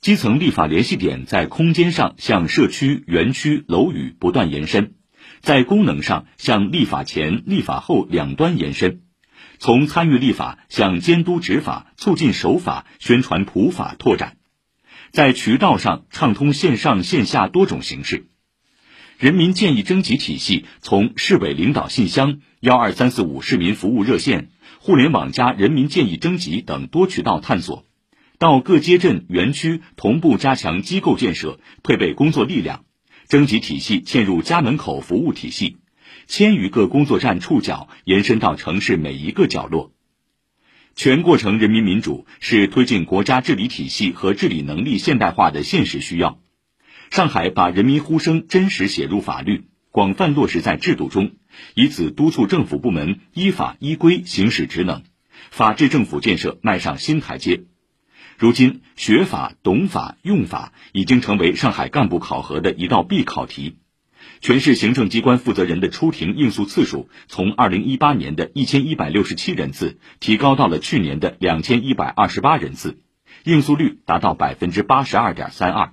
基层立法联系点在空间上向社区、园区、楼宇不断延伸，在功能上向立法前、立法后两端延伸，从参与立法向监督执法、促进守法、宣传普法拓展，在渠道上畅通线上线下多种形式。人民建议征集体系从市委领导信箱、幺二三四五市民服务热线、互联网加人民建议征集等多渠道探索。到各街镇、园区同步加强机构建设，配备工作力量，征集体系嵌入家门口服务体系，千余个工作站触角延伸到城市每一个角落。全过程人民民主是推进国家治理体系和治理能力现代化的现实需要。上海把人民呼声真实写入法律，广泛落实在制度中，以此督促政府部门依法依规行使职能，法治政府建设迈上新台阶。如今，学法、懂法、用法已经成为上海干部考核的一道必考题。全市行政机关负责人的出庭应诉次数从二零一八年的一千一百六十七人次提高到了去年的两千一百二十八人次，应诉率达到百分之八十二点三二。